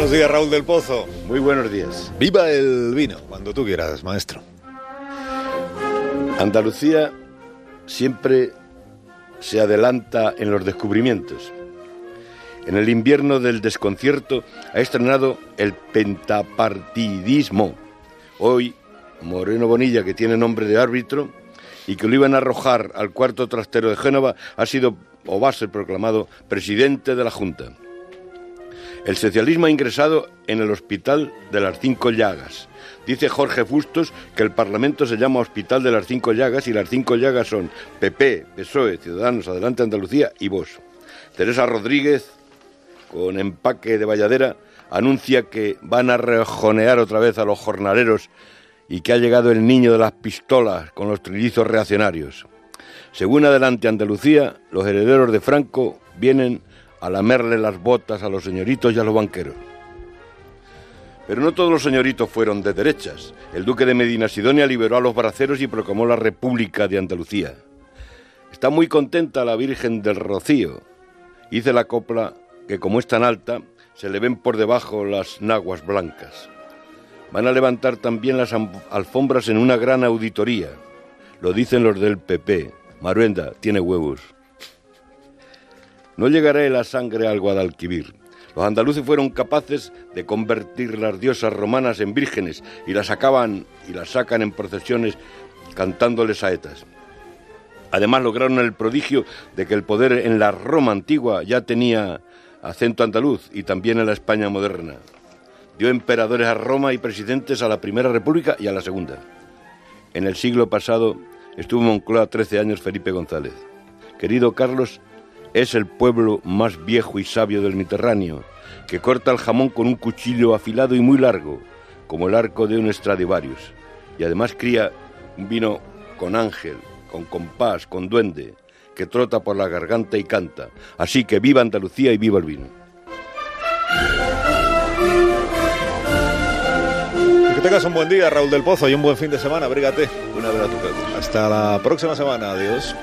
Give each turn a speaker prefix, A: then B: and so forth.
A: Buenos días, Raúl del Pozo.
B: Muy buenos días.
A: Viva el vino, cuando tú quieras, maestro.
B: Andalucía siempre se adelanta en los descubrimientos. En el invierno del desconcierto ha estrenado el pentapartidismo. Hoy, Moreno Bonilla, que tiene nombre de árbitro, y que lo iban a arrojar al cuarto trastero de Génova, ha sido o va a ser proclamado presidente de la Junta. El socialismo ha ingresado en el Hospital de las Cinco Llagas. Dice Jorge Fustos que el Parlamento se llama Hospital de las Cinco Llagas y las Cinco Llagas son PP, PSOE, Ciudadanos, Adelante Andalucía y vos. Teresa Rodríguez, con empaque de valladera, anuncia que van a rejonear otra vez a los jornaleros y que ha llegado el niño de las pistolas con los trillizos reaccionarios. Según Adelante Andalucía, los herederos de Franco vienen a lamerle las botas a los señoritos y a los banqueros. Pero no todos los señoritos fueron de derechas. El duque de Medina Sidonia liberó a los braceros y proclamó la República de Andalucía. Está muy contenta la Virgen del Rocío. Hice la copla que como es tan alta, se le ven por debajo las naguas blancas. Van a levantar también las alfombras en una gran auditoría. Lo dicen los del PP. Maruenda tiene huevos. No llegará la sangre al Guadalquivir. Los andaluces fueron capaces de convertir las diosas romanas en vírgenes y las sacaban y las sacan en procesiones cantándoles saetas. Además lograron el prodigio de que el poder en la Roma antigua ya tenía acento andaluz y también en la España moderna. Dio emperadores a Roma y presidentes a la Primera República y a la Segunda. En el siglo pasado estuvo en Moncloa 13 años Felipe González. Querido Carlos, es el pueblo más viejo y sabio del Mediterráneo, que corta el jamón con un cuchillo afilado y muy largo, como el arco de un Stradivarius, y además cría un vino con ángel, con compás, con duende, que trota por la garganta y canta. Así que viva Andalucía y viva el vino.
A: Que tengas un buen día, Raúl del Pozo, y un buen fin de semana. Abrígate.
B: Un abrazo.
A: Hasta la próxima semana. Adiós.